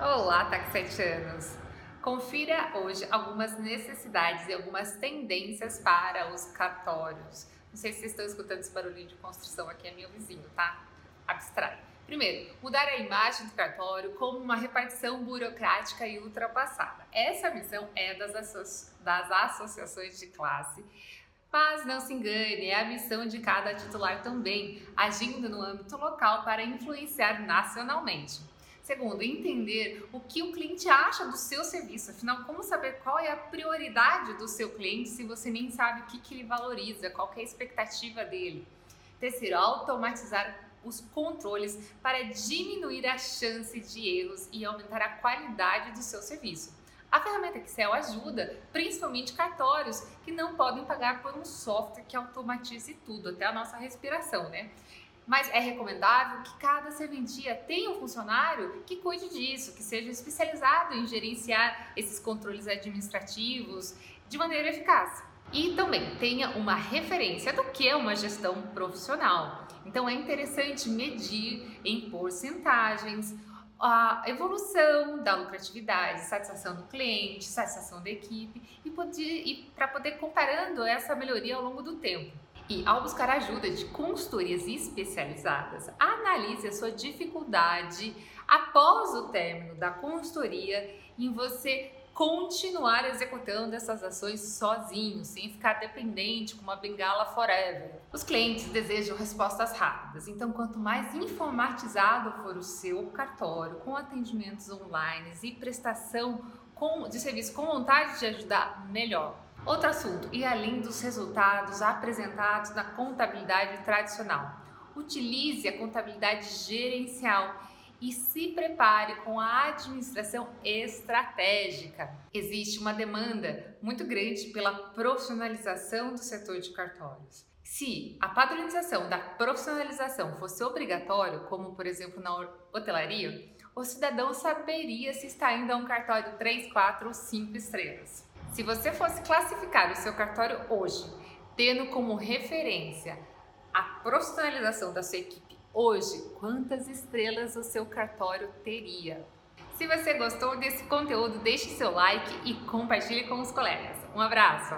Olá, taxetianos! Confira hoje algumas necessidades e algumas tendências para os cartórios. Não sei se vocês estão escutando esse barulhinho de construção aqui, é meu vizinho, tá? Abstrai. Primeiro, mudar a imagem do cartório como uma repartição burocrática e ultrapassada. Essa missão é das, das associações de classe, mas não se engane, é a missão de cada titular também, agindo no âmbito local para influenciar nacionalmente. Segundo, entender o que o cliente acha do seu serviço. Afinal, como saber qual é a prioridade do seu cliente se você nem sabe o que, que ele valoriza, qual é a expectativa dele. Terceiro, automatizar os controles para diminuir a chance de erros e aumentar a qualidade do seu serviço. A ferramenta Excel ajuda, principalmente cartórios que não podem pagar por um software que automatize tudo, até a nossa respiração, né? Mas é recomendável que cada serventia tenha um funcionário que cuide disso, que seja especializado em gerenciar esses controles administrativos de maneira eficaz. E também tenha uma referência do que é uma gestão profissional. Então é interessante medir em porcentagens a evolução da lucratividade, satisfação do cliente, satisfação da equipe e, e para poder comparando essa melhoria ao longo do tempo. E ao buscar ajuda de consultorias especializadas, analise a sua dificuldade após o término da consultoria em você continuar executando essas ações sozinho, sem ficar dependente com uma bengala forever. Os clientes desejam respostas rápidas, então quanto mais informatizado for o seu cartório, com atendimentos online e prestação de serviço com vontade de ajudar, melhor. Outro assunto, e além dos resultados apresentados na contabilidade tradicional, utilize a contabilidade gerencial e se prepare com a administração estratégica. Existe uma demanda muito grande pela profissionalização do setor de cartórios. Se a padronização da profissionalização fosse obrigatório, como por exemplo na hotelaria, o cidadão saberia se está indo a um cartório 3, 4 ou 5 estrelas. Se você fosse classificar o seu cartório hoje, tendo como referência a profissionalização da sua equipe hoje, quantas estrelas o seu cartório teria? Se você gostou desse conteúdo, deixe seu like e compartilhe com os colegas. Um abraço!